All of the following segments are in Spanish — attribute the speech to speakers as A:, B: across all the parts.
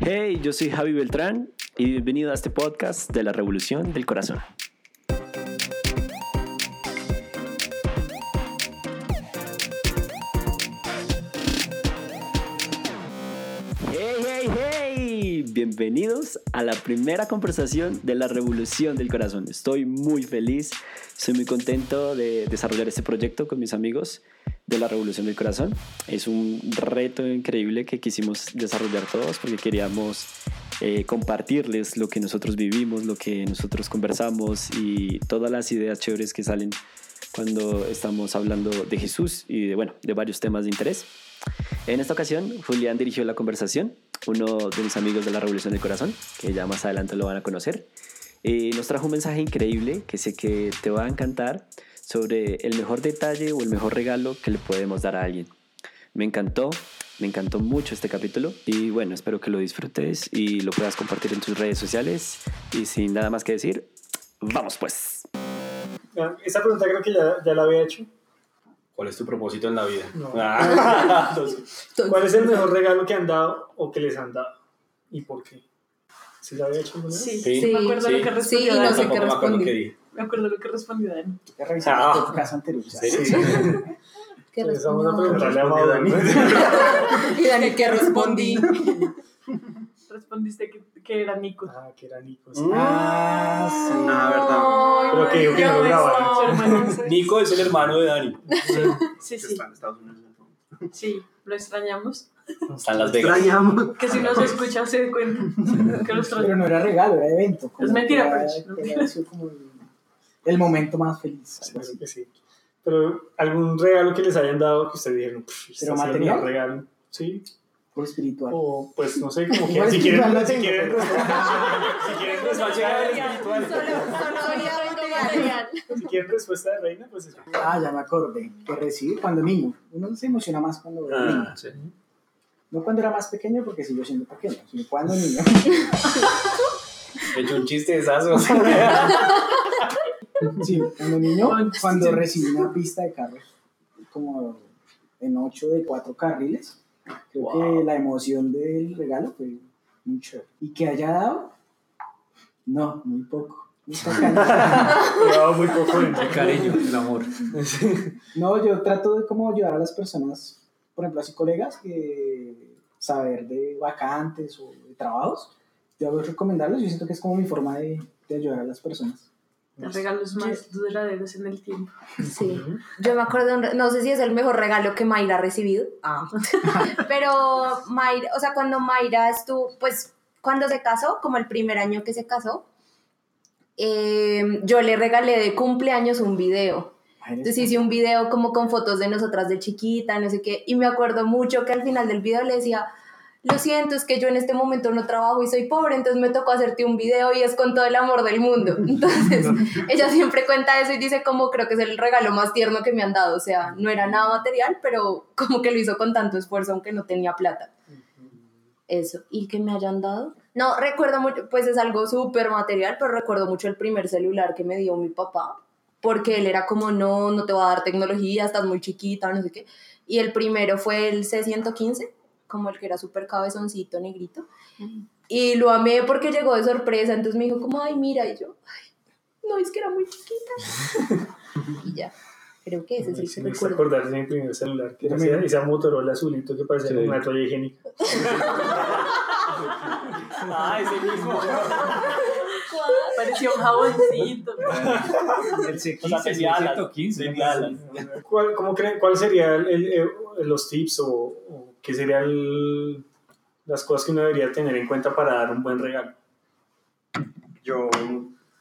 A: Hey, yo soy Javi Beltrán y bienvenido a este podcast de la Revolución del Corazón. Hey, hey, hey, bienvenidos a la primera conversación de la Revolución del Corazón. Estoy muy feliz, estoy muy contento de desarrollar este proyecto con mis amigos de la Revolución del Corazón. Es un reto increíble que quisimos desarrollar todos porque queríamos eh, compartirles lo que nosotros vivimos, lo que nosotros conversamos y todas las ideas chéveres que salen cuando estamos hablando de Jesús y de, bueno, de varios temas de interés. En esta ocasión, Julián dirigió la conversación, uno de mis amigos de la Revolución del Corazón, que ya más adelante lo van a conocer, y nos trajo un mensaje increíble que sé que te va a encantar sobre el mejor detalle o el mejor regalo que le podemos dar a alguien. Me encantó, me encantó mucho este capítulo y bueno, espero que lo disfrutes y lo puedas compartir en tus redes sociales. Y sin nada más que decir, vamos pues.
B: Esta pregunta creo que ya, ya la había hecho.
C: ¿Cuál es tu propósito en la vida?
B: No.
C: Ah.
B: ¿Cuál es el mejor regalo que han dado o que les han dado? ¿Y por qué? ¿Sí la había hecho vez?
D: Sí,
C: Sí,
D: me acuerdo
C: sí.
D: lo que respondió
E: Sí, no sé qué respondí.
D: Me acuerdo lo que respondió Dani.
F: que revisar
C: Ah.
F: tu casa anterior.
C: ¿Sí?
B: Sí.
E: ¿Qué
B: Pues vamos a
E: respondió? Y Dani, ¿qué respondí?
D: Respondiste que, que era Nico.
B: Ah, que era Nico. sí.
F: Ah, sí.
C: Ah,
B: Pero que que no lo.
C: Nico es el hermano de Dani.
D: Sí, sí,
C: en Estados Unidos.
D: sí, lo extrañamos.
C: Está en Las Vegas.
F: Extrañamos.
D: Que si nos escucha se dé cuenta que lo
F: Pero
D: extrañamos.
F: no era regalo, era evento.
D: Es mentira,
F: que era-
D: pero-
F: que había sido como el, momento más feliz.
B: sí. Pero algún regalo que les hayan dado que ustedes dijeron, "Pff, este
F: ¿Pero material?
B: regalo. Sí.
F: Por espiritual.
B: O pues no sé, como que si
F: espiritual
B: quieren, si quieren,
F: pero-
B: si quieren respuesta de espiritual. Si quieren respuesta de reina, pues eso.
F: Ah, ya me acordé. Que recibir cuando niño. Uno se emociona más cuando era niño.
C: Ah, sí.
F: No cuando era más pequeño, porque sigo siendo pequeño, sino cuando niño.
C: He hecho un chiste de esazo.
F: Sí, cuando niño, cuando recibí una pista de carros, como en ocho de cuatro carriles, creo
C: Wow.
F: que la emoción del regalo fue muy chévere. ¿Y que haya dado? No, muy poco.
B: Llevaba muy poco en
C: El cariño, el amor.
F: No, yo trato de como ayudar a las personas, por ejemplo, así colegas, que saber de vacantes o de trabajos. Yo hago recomendarlos, yo siento que es como mi forma de, de ayudar a las personas.
D: Los regalos más duraderos en el tiempo.
E: Sí. Yo me acuerdo, de un re- no sé si es el mejor regalo que Mayra ha recibido. Ah. Pero Mayra, o sea, cuando Mayra estuvo, pues cuando se casó, como el primer año que se casó, eh, yo le regalé de cumpleaños un video. Entonces hice un video como con fotos de nosotras de chiquita, no sé qué, y me acuerdo mucho que al final del video le decía, lo siento, es que yo en este momento no trabajo y soy pobre, entonces me tocó hacerte un video y es con todo el amor del mundo. Entonces ella siempre cuenta eso y dice como creo que es el regalo más tierno que me han dado, o sea, no era nada material, pero como que lo hizo con tanto esfuerzo aunque no tenía plata. Eso, y que me hayan dado. No, recuerdo mucho, pues es algo súper material, pero recuerdo mucho el primer celular que me dio mi papá, porque él era como, no, no te va a dar tecnología, estás muy chiquita, no sé qué. Y el primero fue el C115, como el que era súper cabezoncito, negrito. Y lo amé porque llegó de sorpresa, entonces me dijo como, ay, mira, y yo, ay, no, es que era muy chiquita. y ya, creo que ese es el
B: Sí,
E: que recuerdo.
B: acordar de mi primer celular, que era ese, ese Motorola azulito que parecía
C: Sí.
B: una toalla higiénica.
C: Ah, ese mismo.
D: Parecía un jaboncito.
G: El
C: sea,
G: C15,
C: tenía alas.
G: 115.
C: Tenía alas.
B: ¿Cuál, cómo creen, ¿Cuál sería el, el- el- los tips o, o qué serían las cosas que uno debería tener en cuenta para dar un buen regalo?
G: Yo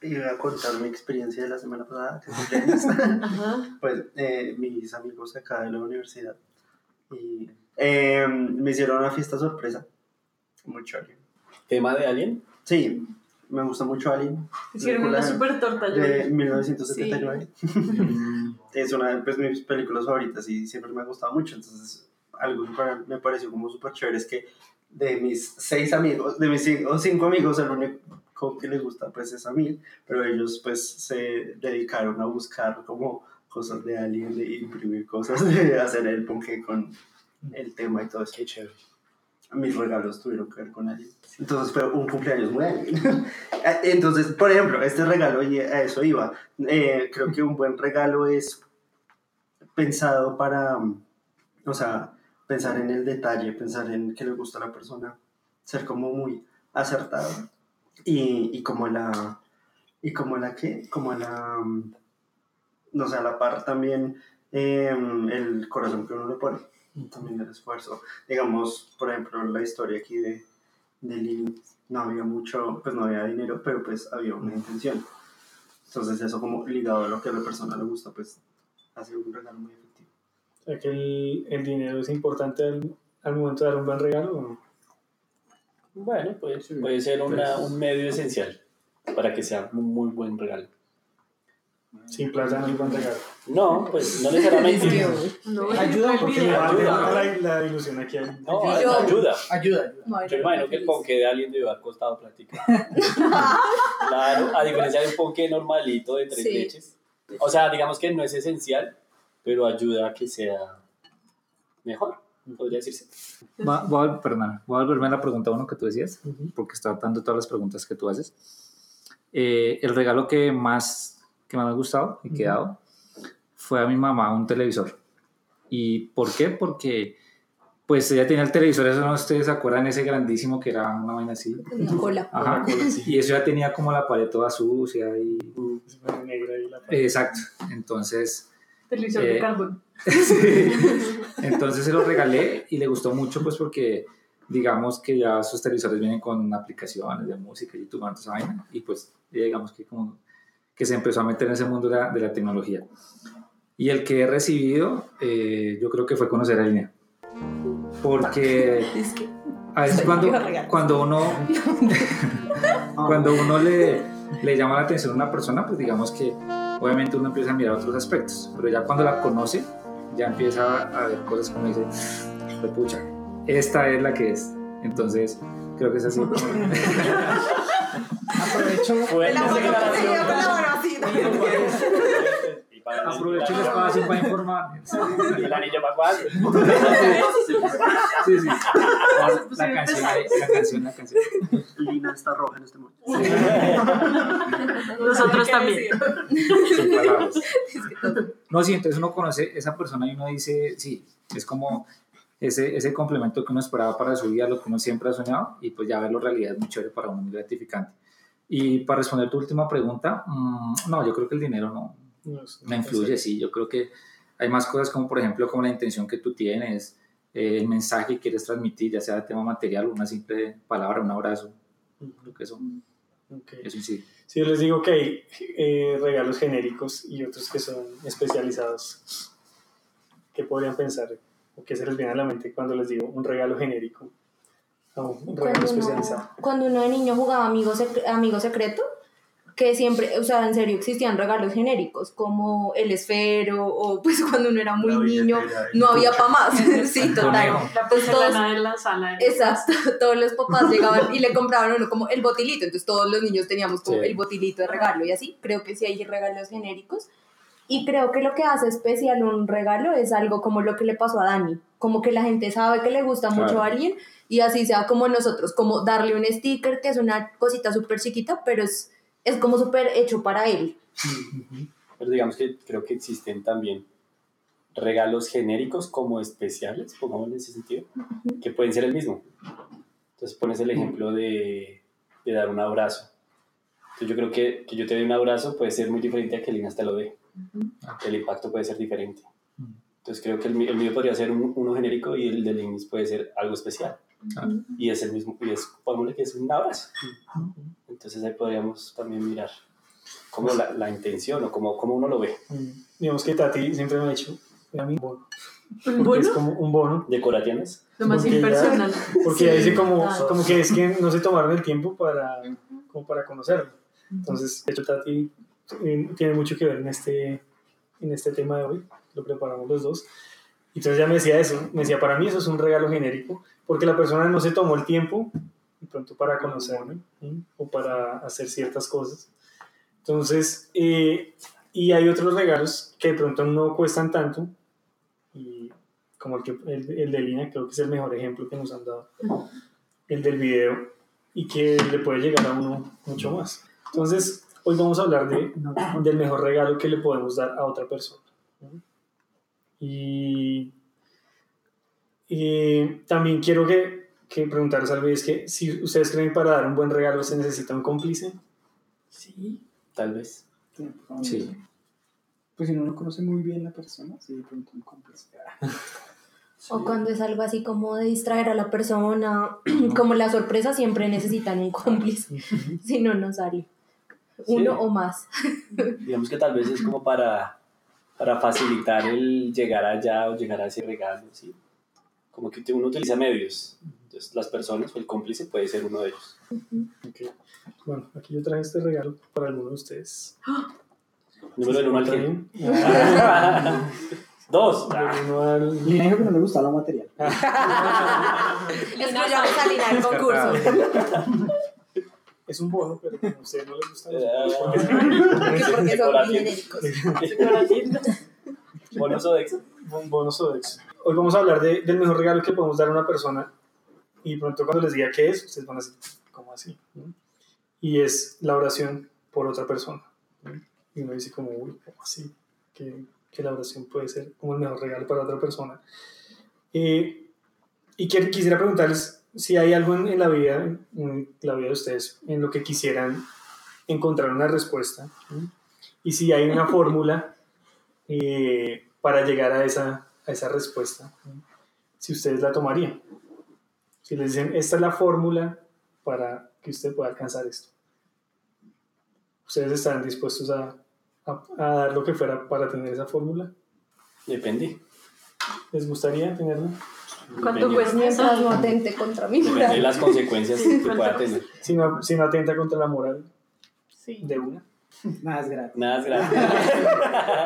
G: iba a contar mi experiencia de la semana pasada, que pues eh, mis amigos acá de la universidad y eh, me hicieron una fiesta sorpresa. Muy chévere.
C: ¿Tema de Alien?
G: Sí, me gusta mucho Alien.
D: Hicieron una super torta.
G: De
D: vi.
G: 1979. es una de pues, mis películas favoritas y siempre me ha gustado mucho. Entonces, algo que me pareció como súper chévere es que de mis seis amigos, de mis cinco, cinco amigos, el único que les gusta pues es a mí, pero ellos pues se dedicaron a buscar como cosas de Alien, de imprimir cosas, de hacer el ponqué con el tema y todo eso.
C: Qué chévere.
G: mis regalos tuvieron que ver con alguien. Entonces fue un cumpleaños muy alien. Entonces, por ejemplo, este regalo, y a eso iba, eh, creo que un buen regalo es pensado para, o sea, pensar en el detalle, pensar en qué le gusta a la persona, ser como muy acertado y, y como la, y como la que, como la, mm, no sé, a la par también eh, el corazón que uno le pone, también el esfuerzo. Digamos, por ejemplo, la historia aquí de, de Lili, no había mucho, pues no había dinero, pero pues había una intención. Entonces eso como ligado a lo que a la persona le gusta, pues hace un regalo muy
B: sea que el, el dinero es importante al, al momento de dar un buen regalo. ¿o no?
A: Bueno, puede, puede ser una- un medio esencial para que sea un muy buen regalo.
B: Sin plata no hay buen regalo.
A: No, pues no necesariamente.
D: No,
F: Ayuda
D: el
F: porque
A: Ayuda.
B: la, la ilusión aquí.
A: No, ayuda.
F: Ayuda, ayuda.
E: No,
A: Yo imagino que el ponque de alguien debe haber costado platicar. claro, a diferencia de un ponque normalito de tres
E: Sí.
A: leches. O sea, digamos que no es esencial, pero ayuda a que sea mejor, podría decirse.
C: Va- voy, a, perdón, voy a volverme a la pregunta uno que tú decías, porque está dando todas las preguntas que tú haces. Eh, el regalo que más, que más me ha gustado y que he dado fue a mi mamá un televisor. ¿Y por qué? Porque pues ella tenía el televisor, eso no ustedes se acuerdan, ese grandísimo que era una vaina así.
E: Tenía cola.
C: Ajá. Y eso ya tenía como la pared toda sucia y...
B: Pone negra y la
C: Exacto. Entonces...
D: Televisor de
C: Eh,
D: carbón.
C: Sí. Entonces se lo regalé y le gustó mucho pues porque digamos que ya sus televisores vienen con aplicaciones de música, YouTube, toda esa vaina y pues digamos que como que se empezó a meter en ese mundo de la, de la tecnología. Y el que he recibido eh, yo creo que fue conocer a Línea. Porque
E: Es que
C: a veces cuando, cuando uno cuando uno le, le llama la atención a una persona, pues digamos que obviamente uno empieza a mirar otros aspectos, pero ya cuando la conoce, ya empieza a ver cosas como dice, "Pues, pucha, esta es la que es. Entonces, creo que es así.
F: Aprovecho,
A: Fuerte
E: La la.
A: Y para-
C: Aprovecho el espacio para informar.
A: ¿Y el anillo para cuál?
C: Sí, sí. La,
D: Pues
C: la canción,
D: empezar.
C: la canción, la canción.
G: Lina está roja en este momento.
D: Nosotros también.
C: No, sí, entonces uno conoce esa persona y uno dice, sí, es como ese, ese complemento que uno esperaba para su vida, lo que uno siempre ha soñado, y pues ya verlo realidad es muy chévere para uno, muy gratificante. Y para responder tu última pregunta, mm, no, yo creo que el dinero no,
B: No, es-
C: me influye, sí, yo creo que hay más cosas como, por ejemplo, como la intención que tú tienes, eh, el mensaje que quieres transmitir, ya sea tema material o una simple palabra, un abrazo, creo que eso,
B: Ok.
C: eso sí.
B: Sí, yo les digo que hay eh, regalos genéricos y otros que son especializados. ¿Qué podrían pensar? ¿O qué se les viene a la mente cuando les digo un regalo genérico? o un regalo
E: Cuando
B: especializado.
E: uno, cuando uno de niño jugaba amigo, Sec- amigo secreto, que siempre, o sea, en serio existían regalos genéricos, como el esfero, o pues cuando uno era muy
G: La
E: niño, no había para más. sí, total.
D: La
E: Pues todos-
D: de la sala. de-
E: Exacto, todos los papás llegaban y le compraban a uno como el botilito, entonces todos los niños teníamos como
C: Sí.
E: el botilito de regalo y así, creo que sí hay regalos genéricos y creo que lo que hace especial un regalo es algo como lo que le pasó a Dani, como que la gente sabe que le gusta mucho a alguien y así sea como nosotros, como darle un sticker que es una cosita súper chiquita, pero es, es como súper hecho para él.
A: Pero digamos que creo que existen también regalos genéricos como especiales, pongamos en ese sentido, que pueden ser el mismo. Entonces pones el ejemplo de, de dar un abrazo. Entonces yo creo que que yo te dé un abrazo puede ser muy diferente a que Lina te lo dé. El impacto puede ser diferente. Entonces creo que el, mío podría ser un- uno genérico y el de Linis puede ser algo especial.
C: Ah.
A: Y es el mismo, y es, que es un abrazo. Entonces ahí podríamos también mirar como la, la intención o como, como uno lo ve.
B: Mm. Digamos que Tati siempre me ha dicho, a mí un bono.
D: ¿Un
B: Porque es
D: bono?
B: como un bono.
A: ¿Decoraciones?
D: Lo más
B: Porque ya-
D: impersonal.
B: Porque ya dice como, como que es que no se tomaron el tiempo para, como para conocerlo. Entonces, de hecho, Tati tiene mucho que ver en este, en este tema de hoy. Lo preparamos los dos. Y entonces ya me decía eso. Me decía, para mí eso es un regalo genérico, porque la persona no se tomó el tiempo de pronto para conocerme ¿sí? o para hacer ciertas cosas. Entonces, eh, y hay otros regalos que de pronto no cuestan tanto y, como el, que, el, el de Lina, creo que es el mejor ejemplo que nos han dado, el del video, y que le puede llegar a uno mucho más. Entonces, hoy vamos a hablar de, del mejor regalo que le podemos dar a otra persona. Y, y también quiero que, que preguntarles algo, y es que si ustedes creen que para dar un buen regalo se necesita un cómplice.
A: Sí, tal vez.
C: Sí.
F: Pues si no lo conoce muy bien la persona, sí, de pronto un cómplice.
E: O cuando es algo así como de distraer a la persona, como la sorpresa siempre necesitan un cómplice, si no, no sale. Uno
A: Sí.
E: o más.
A: Digamos que tal vez es como para, para facilitar el llegar allá o llegar a ese regalo, ¿sí? Como que uno utiliza medios. Entonces, las personas o el cómplice puede ser uno de ellos.
B: Ok. Bueno, aquí yo traje este regalo para alguno de ustedes.
A: Número del 1 al
B: ¿Está
A: que.
B: bien?
A: Dos.
B: Del uno al-
F: Lina dijo que no le gustaba la material.
E: Lina ya va a salir al concurso.
B: Es un bono, pero como a ustedes no les gusta, los
A: Ah.
B: bonos, porque-
E: Que son genéricos.
B: Bonos o ex. Hoy vamos a hablar de- del mejor regalo que podemos dar a una persona y pronto cuando les diga qué es, ustedes van a decir, ¿cómo así? Y es la oración por otra persona. Y uno dice como, uy, ¿cómo así? Que, que la oración puede ser como el mejor regalo para otra persona. Eh, y que- quisiera preguntarles si hay algo en, en la vida, en la vida de ustedes, en lo que quisieran encontrar una respuesta. Y si hay una fórmula eh, para llegar a esa, a esa respuesta. Si ustedes la tomarían. Si les dicen, esta es la fórmula para que usted pueda alcanzar esto. ¿Ustedes están dispuestos a, a- a dar lo que fuera para tener esa fórmula?
A: Depende.
B: ¿Les gustaría tenerla?
D: ¿Cuánto
A: Depende.
D: cuesta
E: Mientras no atente contra mi
A: Depende de las consecuencias
D: Sí,
A: que
D: ¿cuánto
A: pueda tener.
B: Si no, si no atenta contra la moral
D: Sí.
B: de una.
F: Nada es gratis.
A: Nada es gratis.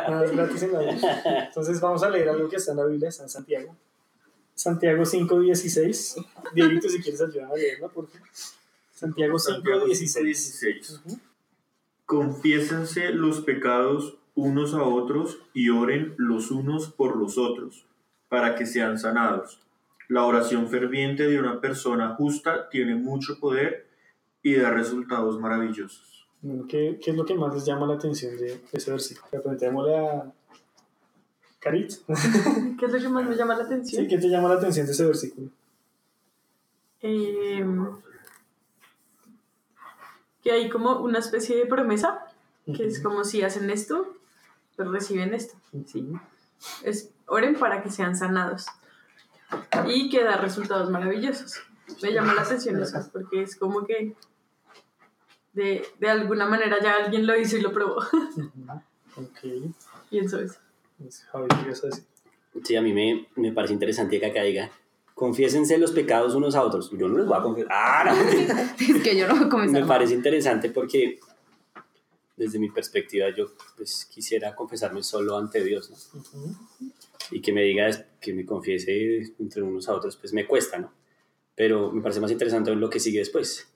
B: Nada es gratis en la vida. Entonces vamos a leer algo que está en la Biblia, está en Santiago. Santiago 5.16. Dieguito, si quieres ayudar a leerla, por favor. Santiago 5.16.
H: 16. Confiésense los pecados unos a otros y oren los unos por los otros, para que sean sanados. La oración ferviente de una persona justa tiene mucho poder y da resultados maravillosos.
B: Bueno, ¿qué, qué es lo que más les llama la atención de, ese versículo? Preguntémosle a Carit.
D: ¿Qué es lo que más me llama la
B: ¿Sí?
D: atención?
B: ¿Qué te llama la atención de ese versículo?
D: Eh, que hay como una especie de promesa, que es como si hacen esto, pues reciben esto. ¿sí? Es, oren para que sean sanados y que da resultados maravillosos. Me llama la atención eso, porque es como que de, de alguna manera ya alguien lo hizo y lo probó.
B: Ok.
D: Pienso eso.
B: Pues, Javi, ¿qué ibas a decir?
A: Sí, a mí me, me parece interesante que acá diga, confiésense los pecados unos a otros. Yo no les voy a confesar. Ah, no.
E: Es que yo no voy a comenzar.
A: Me parece interesante porque desde mi perspectiva yo pues quisiera confesarme solo ante Dios, ¿no?
B: Ujú.
A: Y que me diga, es- que me confiese entre unos a otros, pues me cuesta, ¿no? Pero me parece más interesante lo que sigue después.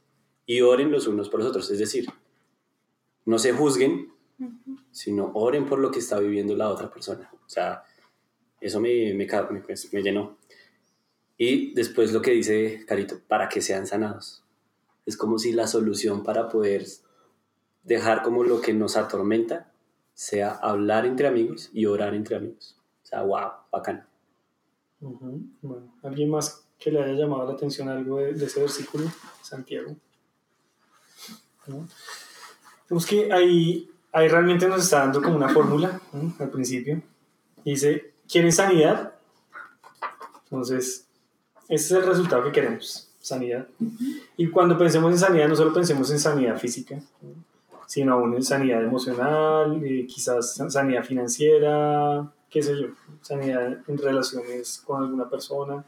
A: Y oren los unos por los otros, es decir, no se juzguen, sino oren por lo que está viviendo la otra persona. O sea, eso me, me, pues, me llenó. Y después lo que dice Carito, para que sean sanados. Es como si la solución para poder dejar como lo que nos atormenta sea hablar entre amigos y orar entre amigos. O sea, wow, bacán.
B: Bueno, ¿alguien más que le haya llamado la atención algo de, de ese versículo? Santiago. ¿No? Vemos que ahí, ahí realmente nos está dando como una fórmula ¿no? al principio. Dice, ¿quieren sanidad? Entonces, ese es el resultado que queremos, sanidad. Y cuando pensemos en sanidad, no solo pensemos en sanidad física, ¿no? sino aún en sanidad emocional, eh, quizás sanidad financiera, qué sé yo, sanidad en relaciones con alguna persona.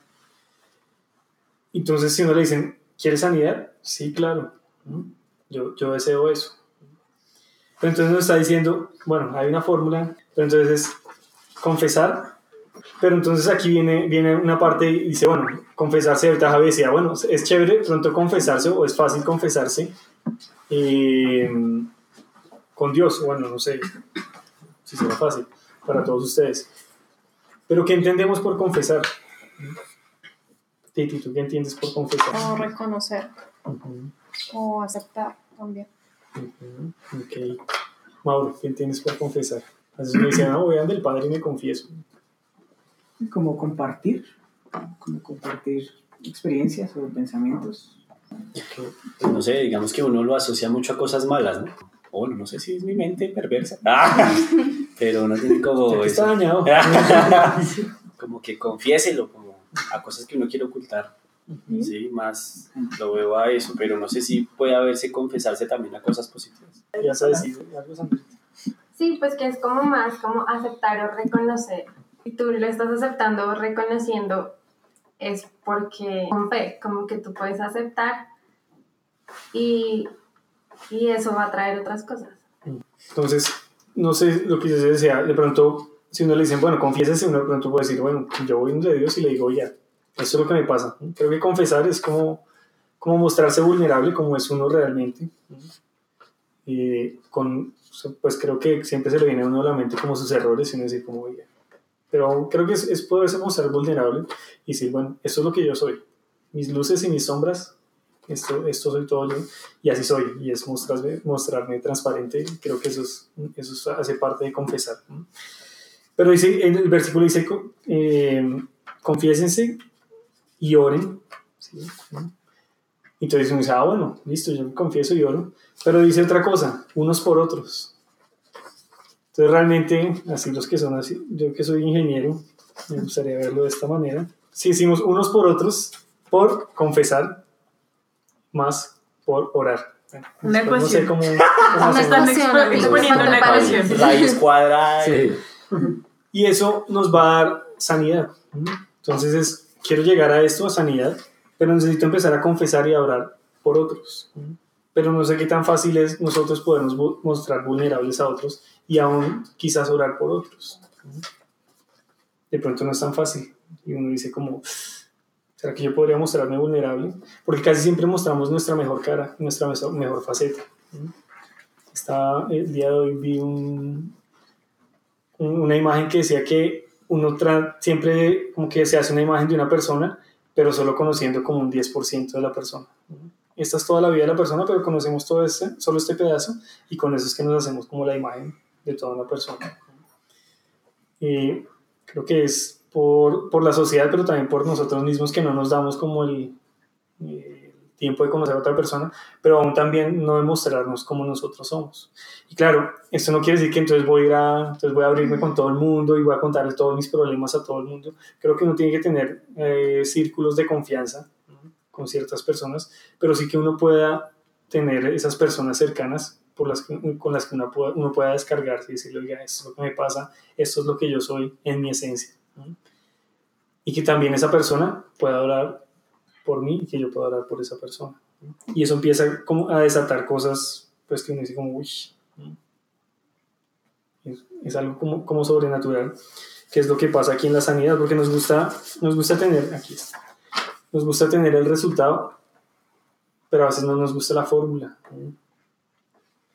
B: Entonces, si uno le dicen, ¿quieres sanidad? Sí, claro, ¿no? Yo, yo deseo eso. Pero entonces nos está diciendo, bueno, hay una fórmula, pero entonces es confesar, pero entonces aquí viene, viene una parte y dice, bueno, confesarse, ahorita Javi decía, bueno, es chévere pronto confesarse o es fácil confesarse eh, con Dios, bueno, no sé si será fácil para todos ustedes. Pero ¿qué entendemos por confesar? Titi, ¿tú qué entiendes por confesar?
I: O reconocer o aceptar también.
B: ujú, Ok. Mauro, ¿qué entiendes por confesar? A veces me dicen, no, voy a del padre y me confieso.
F: Como compartir, como compartir experiencias o pensamientos.
A: Pues no sé, digamos que uno lo asocia mucho a cosas malas, ¿no? O bueno, no sé si es mi mente perversa. Ah, pero uno tiene como
B: está dañado.
A: como que confiéselo, como a cosas que uno quiere ocultar. Sí, más lo veo a eso, pero no sé si puede haberse confesarse también a cosas positivas.
B: Ya sabes, sí, algo.
J: Sí, pues que es como más como aceptar o reconocer. Y tú lo estás aceptando o reconociendo es porque con fe, como que tú puedes aceptar y, y eso va a traer otras cosas.
B: Entonces, no sé lo que yo decía, de pronto, si uno le dicen, bueno, confiésese, uno de pronto puede decir, bueno, yo voy donde Dios y le digo, ya, eso es lo que me pasa. Creo que confesar es como, como mostrarse vulnerable como es uno realmente. Y con, pues creo que siempre se le viene a uno a la mente como sus errores y uno dice, como, ya. Pero creo que es, es poderse mostrar vulnerable y decir, bueno, esto es lo que yo soy. Mis luces y mis sombras, esto, esto soy todo yo y así soy. Y es mostrarme, mostrarme transparente. Creo que eso, es, eso es- hace parte de confesar. Pero dice, en el versículo dice, eh, confiésense y oren. ¿sí? Entonces uno dice, ah, bueno, listo, yo me confieso y oro. Pero dice otra cosa, unos por otros. Entonces realmente, así los que son así, yo que soy ingeniero, me gustaría verlo de esta manera. Si hicimos unos por otros, por confesar, más por orar. Bueno,
D: Una
B: después no sé
D: ecuación.
B: cómo, cómo
D: están
E: ecuación,
D: exponiendo una ecuación.
A: Raíz cuadrada.
C: Sí.
B: Y eso nos va a dar sanidad. Entonces es, quiero llegar a esto, a sanidad, pero necesito empezar a confesar y a orar por otros. Pero no sé qué tan fácil es nosotros podernos mostrar vulnerables a otros y aún quizás orar por otros. De pronto no es tan fácil. Y uno dice como, ¿será que yo podría mostrarme vulnerable? Porque casi siempre mostramos nuestra mejor cara, nuestra mejor faceta. Está, el día de hoy vi un- una imagen que decía que uno siempre como que se hace una imagen de una persona, pero solo conociendo como un 10% de la persona. Esta es toda la vida de la persona, pero conocemos todo este, solo este pedazo y con eso es que nos hacemos como la imagen de toda una persona. Y creo que es por, por la sociedad, pero también por nosotros mismos que no nos damos como el, el tiempo de conocer a otra persona, pero aún también no demostrarnos como nosotros somos. Y claro, esto no quiere decir que entonces voy a, entonces voy a abrirme con todo el mundo y voy a contarle todos mis problemas a todo el mundo. Creo que uno tiene que tener eh, círculos de confianza ¿no? con ciertas personas, pero sí que uno pueda tener esas personas cercanas por las que- con las que uno pueda, uno pueda descargarse y decirle, oiga, esto es lo que me pasa, esto es lo que yo soy en mi esencia. ¿no? Y que también esa persona pueda orar por mí y que yo pueda orar por esa persona. Y eso empieza como a desatar cosas, pues que uno dice como, uy, es, es algo como, como sobrenatural, que es lo que pasa aquí en la sanidad, porque nos gusta, nos gusta tener, aquí está, nos gusta tener el resultado, pero a veces no nos gusta la fórmula.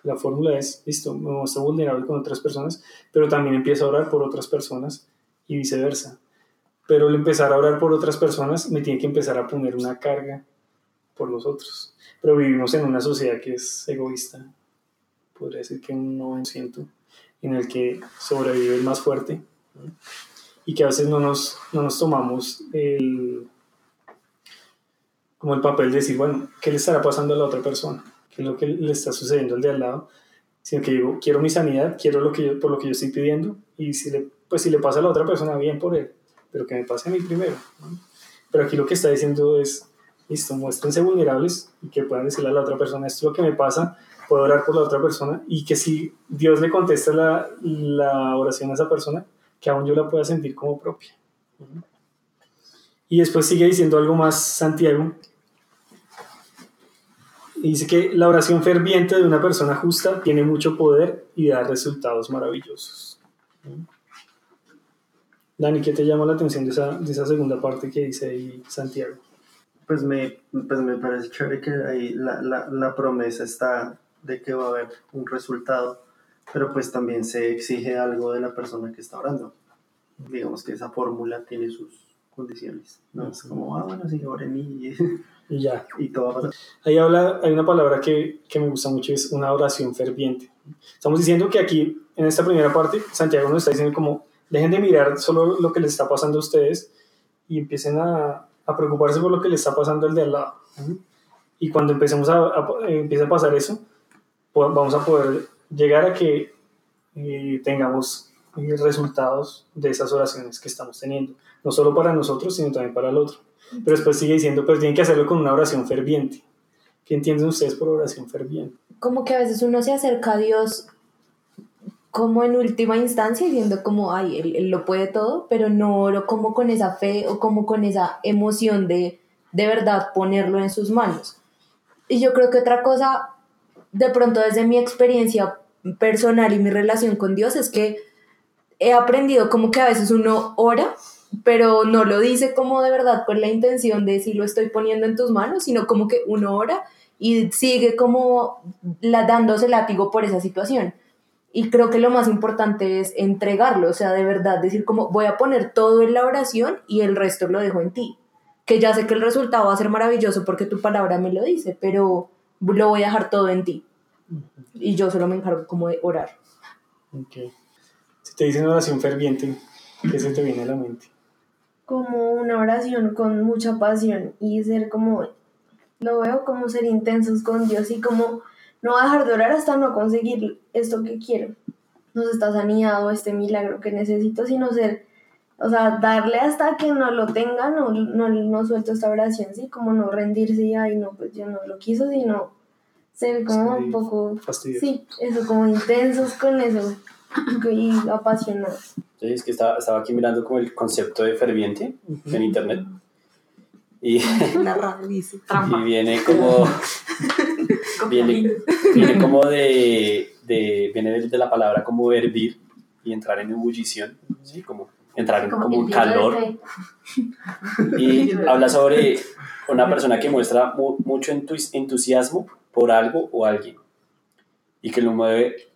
B: La fórmula es, listo, me muestro vulnerable con otras personas, pero también empiezo a orar por otras personas y viceversa. Pero el empezar a orar por otras personas me tiene que empezar a poner una carga por los otros. Pero vivimos en una sociedad que es egoísta, podría decir que un 9%, en el que sobrevive el más fuerte ¿no? y que a veces no nos, no nos tomamos el, como el papel de decir, bueno, ¿qué le estará pasando a la otra persona? ¿Qué es lo que le está sucediendo al de al lado? Sino que digo, quiero mi sanidad, quiero lo que yo, por lo que yo estoy pidiendo y si le, pues si le pasa a la otra persona, bien por él, pero que me pase a mí primero. Pero aquí lo que está diciendo es, listo, muéstrense vulnerables y que puedan decirle a la otra persona, esto es lo que me pasa, puedo orar por la otra persona y que si Dios le contesta la, la oración a esa persona, que aún yo la pueda sentir como propia. ¿no? Y después sigue diciendo algo más Santiago. Dice que la oración ferviente de una persona justa tiene mucho poder y da resultados maravillosos. Dani, ¿qué te llama la atención de esa, de esa segunda parte que dice ahí Santiago?
G: Pues me, pues me parece chévere que ahí la, la, la promesa está de que va a haber un resultado, pero pues también se exige algo de la persona que está orando. digamos que esa fórmula tiene sus condiciones. No es como, ah, bueno, sí, oren y,
B: Y ya.
G: y todo va a pasar.
B: Ahí habla, hay una palabra que, que me gusta mucho, es una oración ferviente. Estamos diciendo que aquí, en esta primera parte, Santiago nos está diciendo como, dejen de mirar solo lo que les está pasando a ustedes y empiecen a, a preocuparse por lo que le está pasando al de al lado. Y cuando empecemos a, a- eh, empiece a pasar eso, vamos a poder llegar a que eh, tengamos eh, resultados de esas oraciones que estamos teniendo, no solo para nosotros, sino también para el otro. Pero después sigue diciendo, pero tienen que hacerlo con una oración ferviente. ¿Qué entienden ustedes por oración ferviente?
E: como que a veces uno se acerca a Dios como en última instancia diciendo como, ay, él, él lo puede todo, pero no oro como con esa fe o como con esa emoción de de verdad ponerlo en sus manos. Y yo creo que otra cosa, de pronto desde mi experiencia personal y mi relación con Dios, es que he aprendido como que a veces uno ora, pero no lo dice como de verdad con la intención de si lo estoy poniendo en tus manos, sino como que uno ora y sigue como la, dándose látigo por esa situación. Y creo que lo más importante es entregarlo, o sea, de verdad decir como voy a poner todo en la oración y el resto lo dejo en ti. Que ya sé que el resultado va a ser maravilloso porque tu palabra me lo dice, pero lo voy a dejar todo en ti. Y yo solo me encargo como de orar.
B: Ok. Si te dicen oración ferviente, ¿qué se te viene a la mente?
I: como una oración con mucha pasión y ser como, lo veo como ser intensos con Dios y como no dejar de orar hasta no conseguir esto que quiero. No se está saneado este milagro que necesito, sino ser, o sea, darle hasta que no lo tenga, no, no, no suelto esta oración, ¿sí? Como no rendirse y, ay, no, pues yo no lo quiso, sino ser como
B: Sí,
I: un poco,
B: fastidioso.
I: sí, eso, como intensos con eso y apasionados.
A: Sí, es que estaba, estaba aquí mirando como el concepto de ferviente en internet. Y, y viene como. viene, viene como de, de. Viene de, la palabra como hervir y entrar en ebullición. ¿sí? Como entrar en como, un
J: hirviendo de
A: calor. Y habla sobre una persona que muestra mu- mucho entus- entusiasmo por algo o alguien y que lo mueve,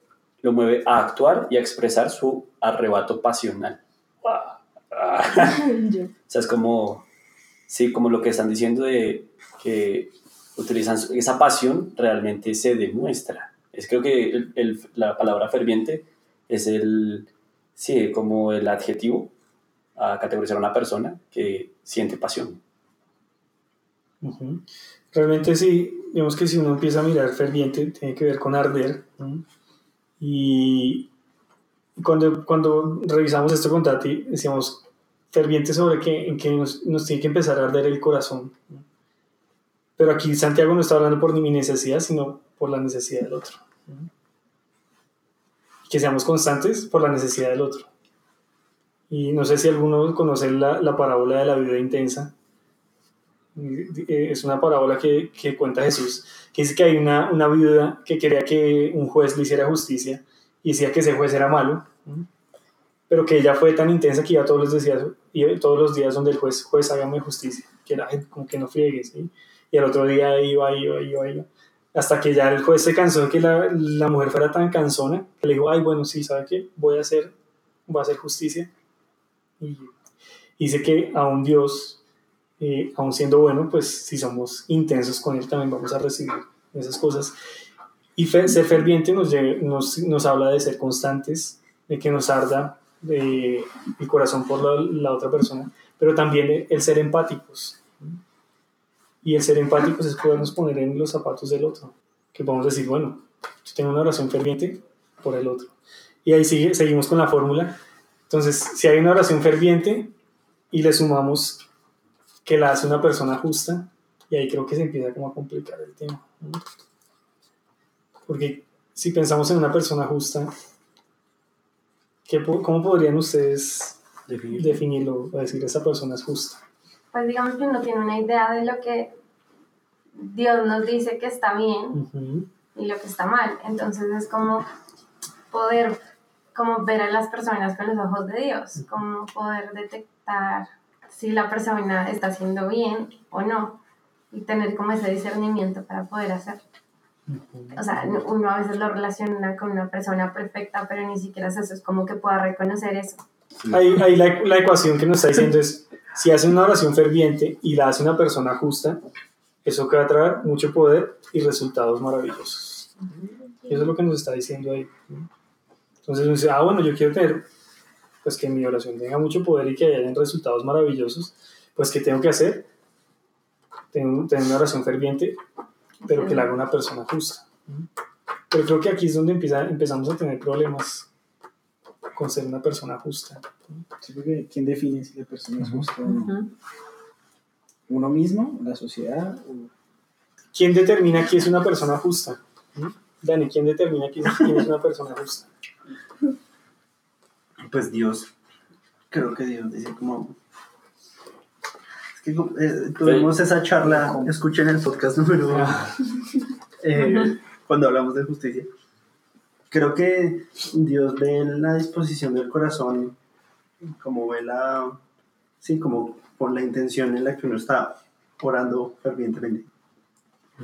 A: lo mueve a actuar y a expresar su arrebato pasional. O sea, es como, sí, como lo que están diciendo de que utilizan esa pasión realmente se demuestra. Es creo que el- el- la palabra ferviente es el, sí, como el adjetivo a categorizar a una persona que siente pasión.
B: Ujú. Realmente sí, digamos que si uno empieza a mirar ferviente, tiene que ver con arder. ¿no? Y cuando, cuando revisamos esto con Tati, decíamos ferviente sobre que, en que nos, nos tiene que empezar a arder el corazón. ¿no? Pero aquí Santiago no está hablando por mi necesidad, sino por la necesidad del otro. Que seamos constantes por la necesidad del otro. Y no sé si alguno conoce la, la parábola de la vida intensa. Es una parábola que, que cuenta Jesús, que dice que hay una, una viuda que quería que un juez le hiciera justicia y decía que ese juez era malo, pero que ella fue tan intensa que iba todos los días, todos los días donde el juez, juez hágame justicia, que era "Ay, como que no friegues, ¿sí? Y al otro día iba, iba, iba, iba, hasta que ya el juez se cansó que la, la mujer fuera tan cansona, que le dijo, ay, bueno, sí, ¿sabe qué? Voy a hacer, voy a hacer justicia. Y dice que a un Dios, eh, siendo bueno, pues si somos intensos con Él, también vamos a recibir esas cosas. Y fe- ser ferviente nos, nos, nos habla de ser constantes, de que nos arda eh, el corazón por la, la otra persona, pero también el ser empáticos. Y el ser empáticos es podernos poner en los zapatos del otro, que podemos decir, bueno, yo tengo una oración ferviente por el otro. Y ahí sigue, seguimos con la fórmula. Entonces, si hay una oración ferviente y le sumamos que la hace una persona justa, y ahí creo que se empieza como a complicar el tema. ¿no? Porque si pensamos en una persona justa, ¿qué po- ¿cómo podrían ustedes
A: Definir.
B: definirlo o decir esa persona es justa?
J: Pues digamos que uno tiene una idea de lo que Dios nos dice que está bien y lo que está mal. Entonces es como poder como ver a las personas con los ojos de Dios, como poder detectar si la persona está haciendo bien o no y tener como ese discernimiento para poder hacerlo. O sea, no- uno a veces lo relaciona con una persona perfecta, pero ni siquiera es eso, es como que pueda reconocer eso
B: Ahí, ahí la, la ecuación que nos está diciendo es, si hace una oración ferviente y la hace una persona justa, eso que va a traer mucho poder y resultados maravillosos. Eso es lo que nos está diciendo ahí. Entonces dice, ah, bueno, yo quiero tener, pues que mi oración tenga mucho poder y que hayan resultados maravillosos, pues ¿qué tengo que hacer? Tengo, tener una oración ferviente, pero que la haga una persona justa. Pero creo que aquí es donde empieza, empezamos a tener problemas con ser una persona justa.
F: Sí, porque ¿quién define si la persona es justa o no? ¿Uno mismo? ¿La sociedad? o-
B: ¿Quién determina quién es una persona justa? Dani, ¿quién determina quién, quién es una persona justa?
G: Pues Dios, creo que Dios dice como... Es que eh, tuvimos esa charla, escuchen el podcast número eh, cuando hablamos de justicia. Creo que Dios ve la disposición del corazón, como ve la... Sí, como por la intención en la que uno está orando fervientemente.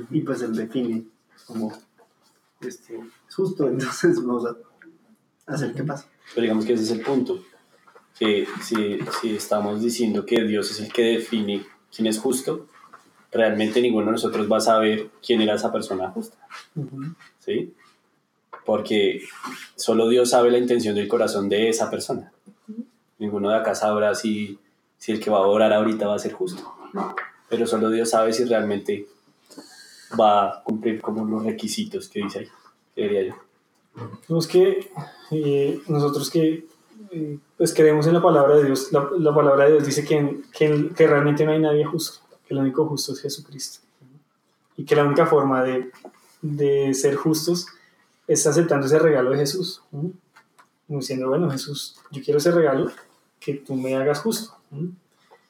G: Y pues Él define como este, es justo, entonces vamos a hacer que pase.
A: Pero digamos que ese es el punto. Que si, si estamos diciendo que Dios es el que define quién es justo, realmente ninguno de nosotros va a saber quién era esa persona justa. ¿Sí? Porque solo Dios sabe la intención del corazón de esa persona. Ninguno de acá sabrá si, si el que va a orar ahorita va a ser justo. Pero solo Dios sabe si realmente va a cumplir como los requisitos que dice ahí, diría yo.
B: Vemos que eh, nosotros que eh, pues creemos en la palabra de Dios, la, la palabra de Dios dice que, que, que realmente no hay nadie justo, que el único justo es Jesucristo. Y que la única forma de, de ser justos es aceptando ese regalo de Jesús. Como diciendo, bueno, Jesús, yo quiero ese regalo, que tú me hagas justo. ¿no?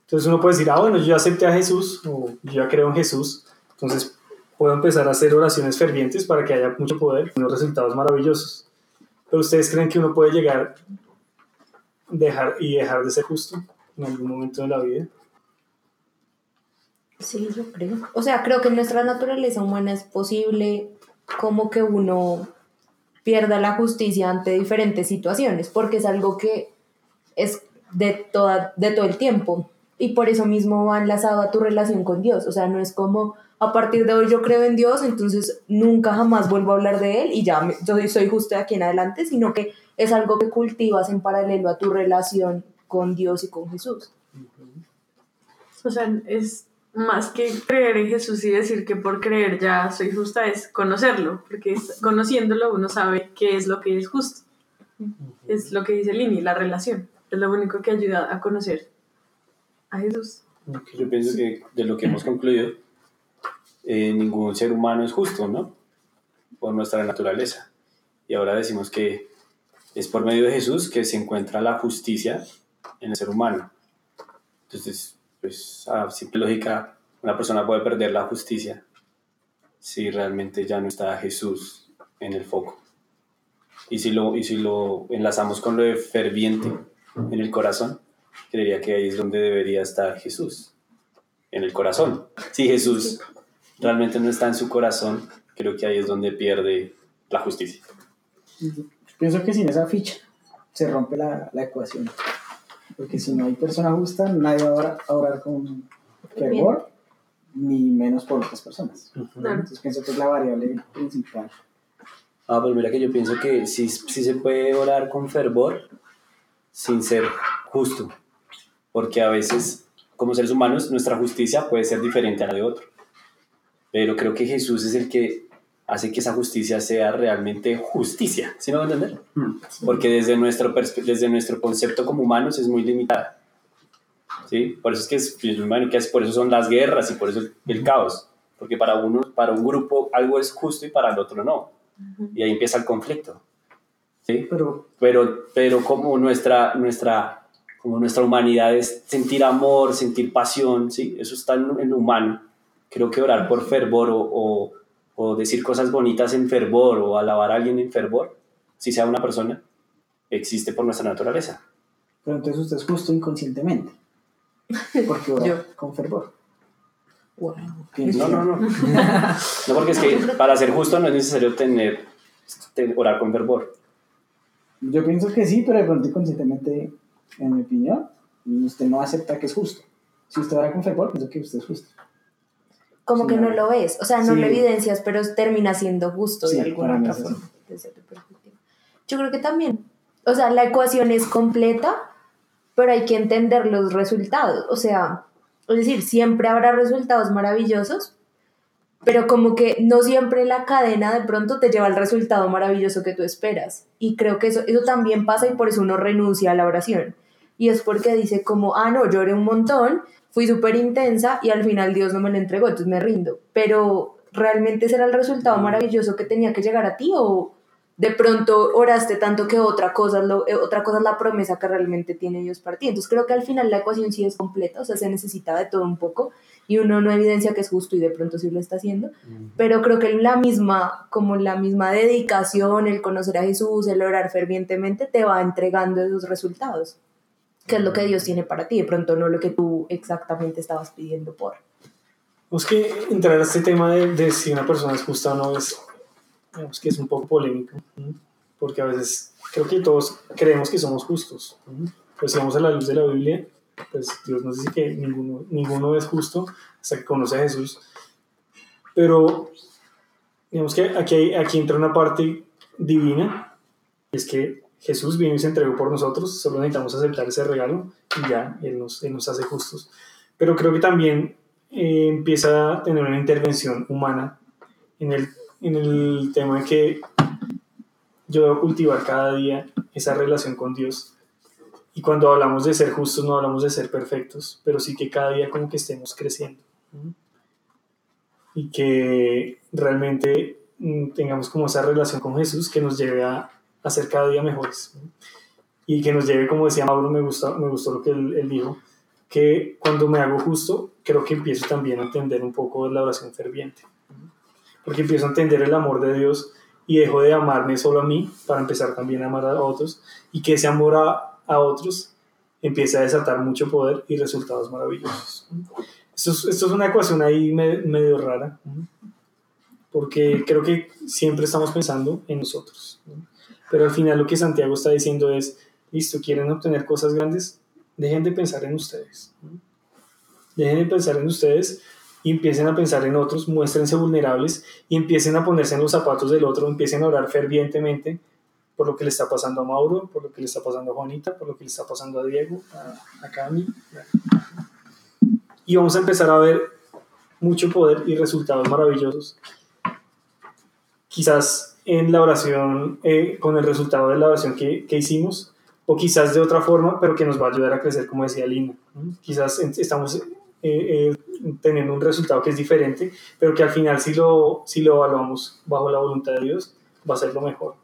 B: Entonces uno puede decir, ah, bueno, yo ya acepté a Jesús, o yo ya creo en Jesús, entonces puedo empezar a hacer oraciones fervientes para que haya mucho poder unos resultados maravillosos. Pero ustedes creen que uno puede llegar dejar, y dejar de ser justo en algún momento de la vida.
E: Sí, yo creo. O sea, creo que en nuestra naturaleza humana es posible como que uno pierda la justicia ante diferentes situaciones, porque es algo que es de, toda, de todo el tiempo. Y por eso mismo va enlazado a tu relación con Dios. O sea, no es como a partir de hoy yo creo en Dios, entonces nunca jamás vuelvo a hablar de Él y ya yo soy justo de aquí en adelante, sino que es algo que cultivas en paralelo a tu relación con Dios y con Jesús.
D: O sea, es más que creer en Jesús y decir que por creer ya soy justa, es conocerlo, porque conociéndolo uno sabe qué es lo que es justo. Es lo que dice Lini, la relación. Es lo único que ayuda a conocer a Jesús.
A: Yo pienso que de lo que hemos concluido, eh, ningún ser humano es justo, ¿no? Por nuestra naturaleza. Y ahora decimos que es por medio de Jesús que se encuentra la justicia en el ser humano. Entonces, pues a simple lógica, una persona puede perder la justicia si realmente ya no está Jesús en el foco. Y si lo, y si lo enlazamos con lo de ferviente en el corazón, creería que ahí es donde debería estar Jesús, en el corazón. Si Jesús realmente no está en su corazón, creo que ahí es donde pierde la justicia.
F: Yo pienso que sin esa ficha se rompe la, la ecuación. Porque si no hay persona justa, nadie va a orar, a orar con fervor, ni menos por otras personas. Entonces pienso que es la variable principal.
A: Ah, pero mira que yo pienso que sí, sí se puede orar con fervor sin ser justo, porque a veces, como seres humanos, nuestra justicia puede ser diferente a la de otro. Pero creo que Jesús es el que hace que esa justicia sea realmente justicia, ¿sí me va a entender? Porque desde nuestro, desde nuestro concepto como humanos es muy limitada. ¿Sí? Por eso es que es, imagino que es- por eso son las guerras y por eso el caos. Porque para uno, para un grupo algo es justo y para el otro no. Y ahí empieza el conflicto. ¿Sí?
F: Pero
A: Pero, pero como nuestra, nuestra, como nuestra humanidad es sentir amor, sentir pasión, ¿sí? Eso está en, en lo humano. Creo que orar por fervor o, o, o decir cosas bonitas en fervor o alabar a alguien en fervor, si sea una persona, existe por nuestra naturaleza.
F: Pero entonces usted es justo inconscientemente. Porque ora
E: Yo.
F: con fervor.
E: Wow.
A: No, no, no. No, porque es que para ser justo no es necesario tener, te- orar con fervor.
F: Yo pienso que sí, pero de pronto inconscientemente en mi opinión, usted no acepta que es justo. Si usted ora con fervor, pienso que usted es justo.
E: Como que no lo ves, o sea, no
F: Sí.
E: lo evidencias, pero termina siendo justo
F: Sí,
E: de alguna otra forma, desde tu perspectiva. Yo creo que también, o sea, la ecuación es completa, pero hay que entender los resultados, o sea, es decir, siempre habrá resultados maravillosos, pero como que no siempre la cadena de pronto te lleva al resultado maravilloso que tú esperas. Y creo que eso, eso también pasa y por eso uno renuncia a la oración. Y es porque dice como, ah, no, lloré un montón, fui súper intensa y al final Dios no me lo entregó, entonces me rindo. Pero ¿realmente será el resultado maravilloso que tenía que llegar a ti o de pronto oraste tanto que otra cosa, es lo, eh, otra cosa es la promesa que realmente tiene Dios para ti? Entonces creo que al final la ecuación sí es completa, o sea, se necesita de todo un poco y uno no evidencia que es justo y de pronto sí lo está haciendo, pero creo que la misma, como la misma dedicación, el conocer a Jesús, el orar fervientemente, te va entregando esos resultados, que es lo que Dios tiene para ti, de pronto no lo que tú exactamente estabas pidiendo por.
B: Es que entrar a este tema de, de si una persona es justa o no es, digamos que es un poco polémico, ¿no? porque a veces creo que todos creemos que somos justos. ¿no? Pues si vamos a la luz de la Biblia, pues Dios nos dice que ninguno, ninguno es justo hasta que conoce a Jesús. Pero digamos que aquí, aquí entra una parte divina, es que Jesús vino y se entregó por nosotros, solo necesitamos aceptar ese regalo y ya, Él nos, hace justos. Pero creo que también eh, empieza a tener una intervención humana en el, en el tema de que yo debo cultivar cada día esa relación con Dios. Y cuando hablamos de ser justos, no hablamos de ser perfectos, pero sí que cada día como que estemos creciendo. Y que realmente mm, tengamos como esa relación con Jesús que nos lleve a, a ser cada día mejores. Y que nos lleve, como decía Mauro, me, gusta, me gustó lo que él, él dijo, que cuando me hago justo, creo que empiezo también a entender un poco la oración ferviente. Porque empiezo a entender el amor de Dios y dejo de amarme solo a mí para empezar también a amar a otros y que ese amor a, a otros empiece a desatar mucho poder y resultados maravillosos. Esto es, esto es una ecuación ahí me- medio rara, porque creo que siempre estamos pensando en nosotros. ¿no? Pero al final lo que Santiago está diciendo es, listo, quieren obtener cosas grandes, dejen de pensar en ustedes. Dejen de pensar en ustedes y empiecen a pensar en otros, muéstrense vulnerables y empiecen a ponerse en los zapatos del otro, empiecen a orar fervientemente por lo que le está pasando a Mauro, por lo que le está pasando a Juanita, por lo que le está pasando a Diego, a, a Cami. Y vamos a empezar a ver mucho poder y resultados maravillosos. Quizás en la oración, eh, con el resultado de la oración que, que hicimos, o quizás de otra forma, pero que nos va a ayudar a crecer, como decía Lina. ¿no? Quizás estamos eh, eh, teniendo un resultado que es diferente, pero que al final si lo, si lo evaluamos bajo la voluntad de Dios, va a ser lo mejor.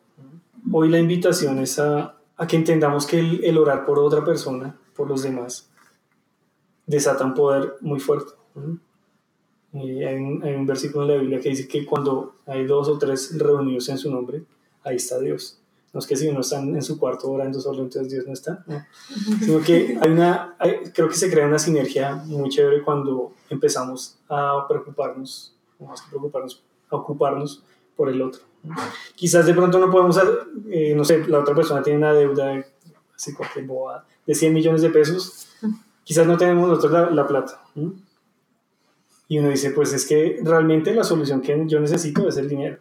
B: Hoy la invitación es a, a que entendamos que el, el orar por otra persona, por los demás, desata un poder muy fuerte. Eh, hay, un, hay un versículo en la Biblia que dice que cuando hay dos o tres reunidos en su nombre, ahí está Dios. No es que si uno está en su cuarto orando solo, entonces Dios no está. No. Sino que hay una, hay- creo que se crea una sinergia muy chévere cuando empezamos a preocuparnos, o más que preocuparnos, a ocuparnos por el otro. Quizás de pronto no podemos, eh, no sé, la otra persona tiene una deuda, así cualquier bobada, de 100 millones de pesos, quizás no tenemos nosotros la, la plata. ¿no? Y uno dice, pues es que realmente la solución que yo necesito es el dinero.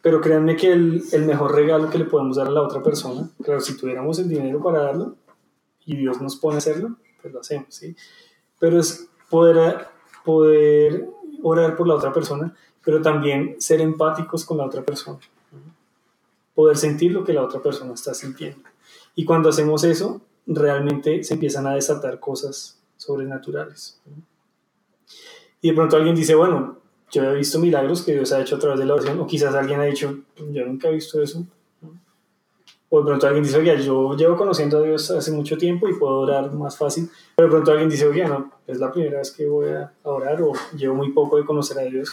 B: Pero créanme que el, el mejor regalo que le podemos dar a la otra persona, claro, si tuviéramos el dinero para darlo y Dios nos pone a hacerlo, pues lo hacemos, ¿sí? Pero es poder, poder orar por la otra persona, pero también ser empáticos con la otra persona. Poder sentir lo que la otra persona está sintiendo. Y cuando hacemos eso, realmente se empiezan a desatar cosas sobrenaturales. Y de pronto alguien dice, bueno, yo he visto milagros que Dios ha hecho a través de la oración, o quizás alguien ha dicho, yo nunca he visto eso. O de pronto alguien dice, oye, yo llevo conociendo a Dios hace mucho tiempo y puedo orar más fácil. Pero de pronto alguien dice, oye, no, es la primera vez que voy a orar o llevo muy poco de conocer a Dios.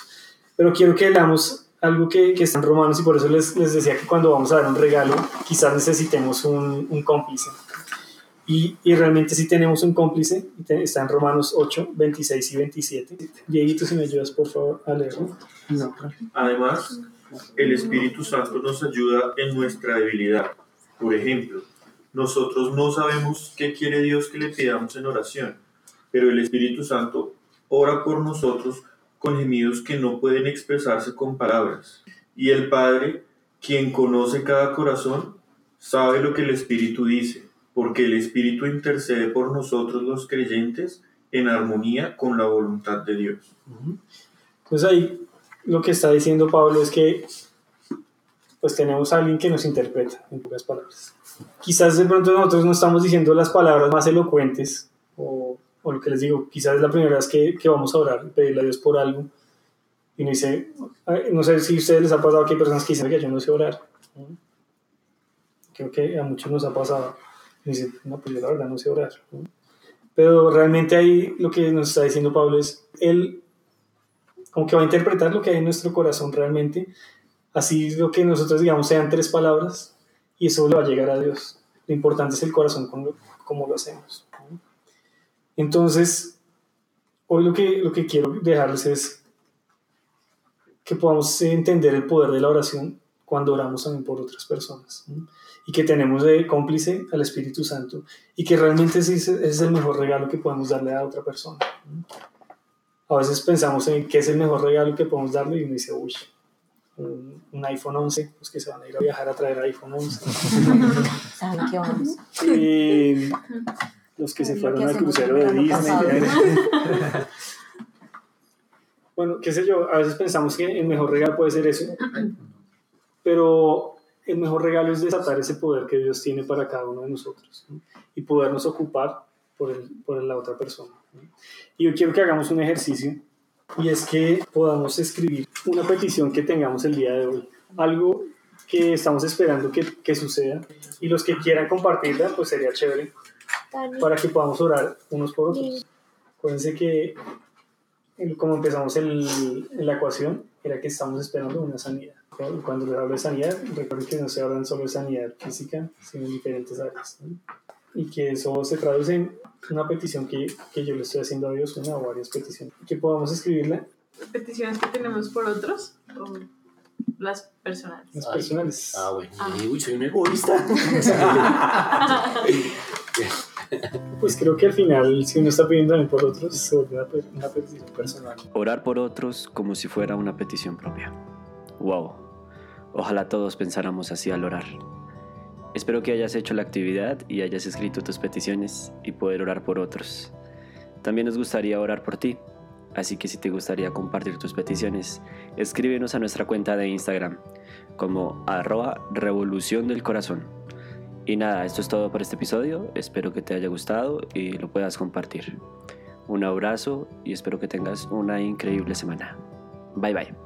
B: Pero quiero que leamos algo que, que está en Romanos y por eso les, les decía que cuando vamos a dar un regalo, quizás necesitemos un, un cómplice. Y, y, realmente sí tenemos un cómplice, está en Romanos 8, 26 y 27. Dieguito, si me ayudas por favor a leerlo.
F: No,
H: Además, el Espíritu Santo nos ayuda en nuestra debilidad. Por ejemplo, nosotros no sabemos qué quiere Dios que le pidamos en oración, pero el Espíritu Santo ora por nosotros con gemidos que no pueden expresarse con palabras. Y el Padre, quien conoce cada corazón, sabe lo que el Espíritu dice, porque el Espíritu intercede por nosotros los creyentes en armonía con la voluntad de Dios.
B: Entonces ahí lo que está diciendo Pablo es que pues tenemos a alguien que nos interpreta en pocas palabras. Quizás de pronto nosotros no estamos diciendo las palabras más elocuentes o, o lo que les digo, quizás es la primera vez que, que vamos a orar, pedirle a Dios por algo. Y uno dice, "Ay, no sé si a ustedes les ha pasado que hay personas que dicen que yo no sé orar. ¿no? Creo que a muchos nos ha pasado. Y dice, no, pues yo la verdad no sé orar. ¿no? Pero realmente ahí lo que nos está diciendo Pablo es, él como que va a interpretar lo que hay en nuestro corazón realmente. Así lo que nosotros digamos sean tres palabras y eso le va a llegar a Dios. Lo importante es el corazón, como, como lo hacemos. Entonces, hoy lo que, lo que quiero dejarles es que podamos entender el poder de la oración cuando oramos también por otras personas. ¿no? Y que tenemos de cómplice al Espíritu Santo. Y que realmente ese es, el mejor regalo que podemos darle a otra persona. ¿no? A veces pensamos en qué es el mejor regalo que podemos darle y uno dice, uy, un, un iPhone 11, los que se van a ir a viajar a traer iPhone 11.
E: ¿Saben qué vamos?
B: Y los que se fueron
E: que
B: al crucero de Disney. bueno, qué sé yo, a veces pensamos que el mejor regalo puede ser eso, pero el mejor regalo es desatar ese poder que Dios tiene para cada uno de nosotros ¿no? y podernos ocupar por, el, por la otra persona. ¿no? Y yo quiero que hagamos un ejercicio y es que podamos escribir una petición que tengamos el día de hoy, algo que estamos esperando que, que suceda y los que quieran compartirla, pues sería chévere para que podamos orar unos por otros. Acuérdense que el- como empezamos el, la ecuación, era que estamos esperando una sanidad. Y Cuando les hablo de sanidad, recuerden que no se hablan solo de sanidad física, sino en diferentes áreas. ¿no? Y que eso se traduce en una petición que, que yo le estoy haciendo a Dios, una o varias peticiones. Que podamos escribirla
D: peticiones que tenemos por otros o las personales.
B: las
A: Ay.
B: personales.
A: Ah, bueno.
D: Ah.
A: Uy, soy un egoísta.
B: Pues creo que al final, si uno está pidiendo también por otros, se una petición personal.
K: Orar por otros como si fuera una petición propia. Wow. Ojalá todos pensáramos así al orar. Espero que hayas hecho la actividad y hayas escrito tus peticiones y poder orar por otros. También nos gustaría orar por ti, así que si te gustaría compartir tus peticiones, escríbenos a nuestra cuenta de Instagram como arroba revolución del corazón. Y nada, esto es todo por este episodio. Espero que te haya gustado y lo puedas compartir. Un abrazo y espero que tengas una increíble semana. Bye bye.